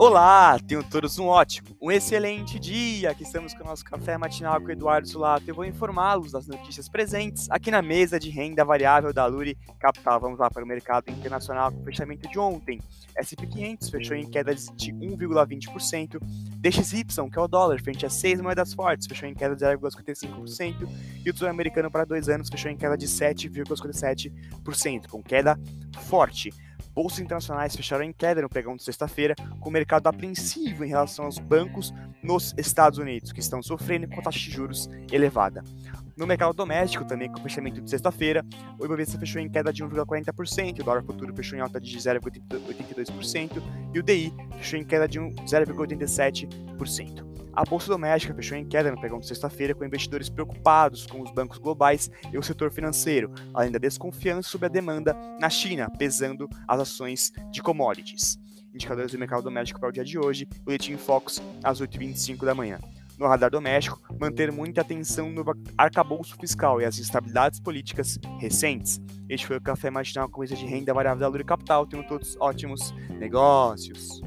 Olá, tenham todos um ótimo, um excelente dia. Aqui estamos com o nosso café matinal com o Eduardo Sulato. Eu vou informá-los das notícias presentes aqui na mesa de renda variável da Luri Capital. Vamos lá para o mercado internacional com o fechamento de ontem. S&P 500 fechou em queda de 1,20%. DXY, que é o dólar, frente a seis moedas fortes, fechou em queda de 0,55%. E o Tesouro Americano para dois anos fechou em queda de 7,57%, com queda forte. Bolsas internacionais fecharam em queda no pregão de sexta-feira, com o mercado apreensivo em relação aos bancos nos Estados Unidos, que estão sofrendo com taxa de juros elevada. No mercado doméstico, também com o fechamento de sexta-feira, o Ibovespa fechou em queda de 1,40%, o dólar futuro fechou em alta de 0,82% e o DI fechou em queda de 0,87%. A bolsa doméstica fechou em queda no pregão de sexta-feira, com investidores preocupados com os bancos globais e o setor financeiro, além da desconfiança sobre a demanda na China, pesando as ações de commodities. Indicadores do mercado doméstico para o dia de hoje, boletim Focus às 8h25 da manhã. No radar doméstico, manter muita atenção no arcabouço fiscal e as instabilidades políticas recentes. Este foi o Café Matinal com de renda variável da Lura Capital. Tenham todos ótimos negócios.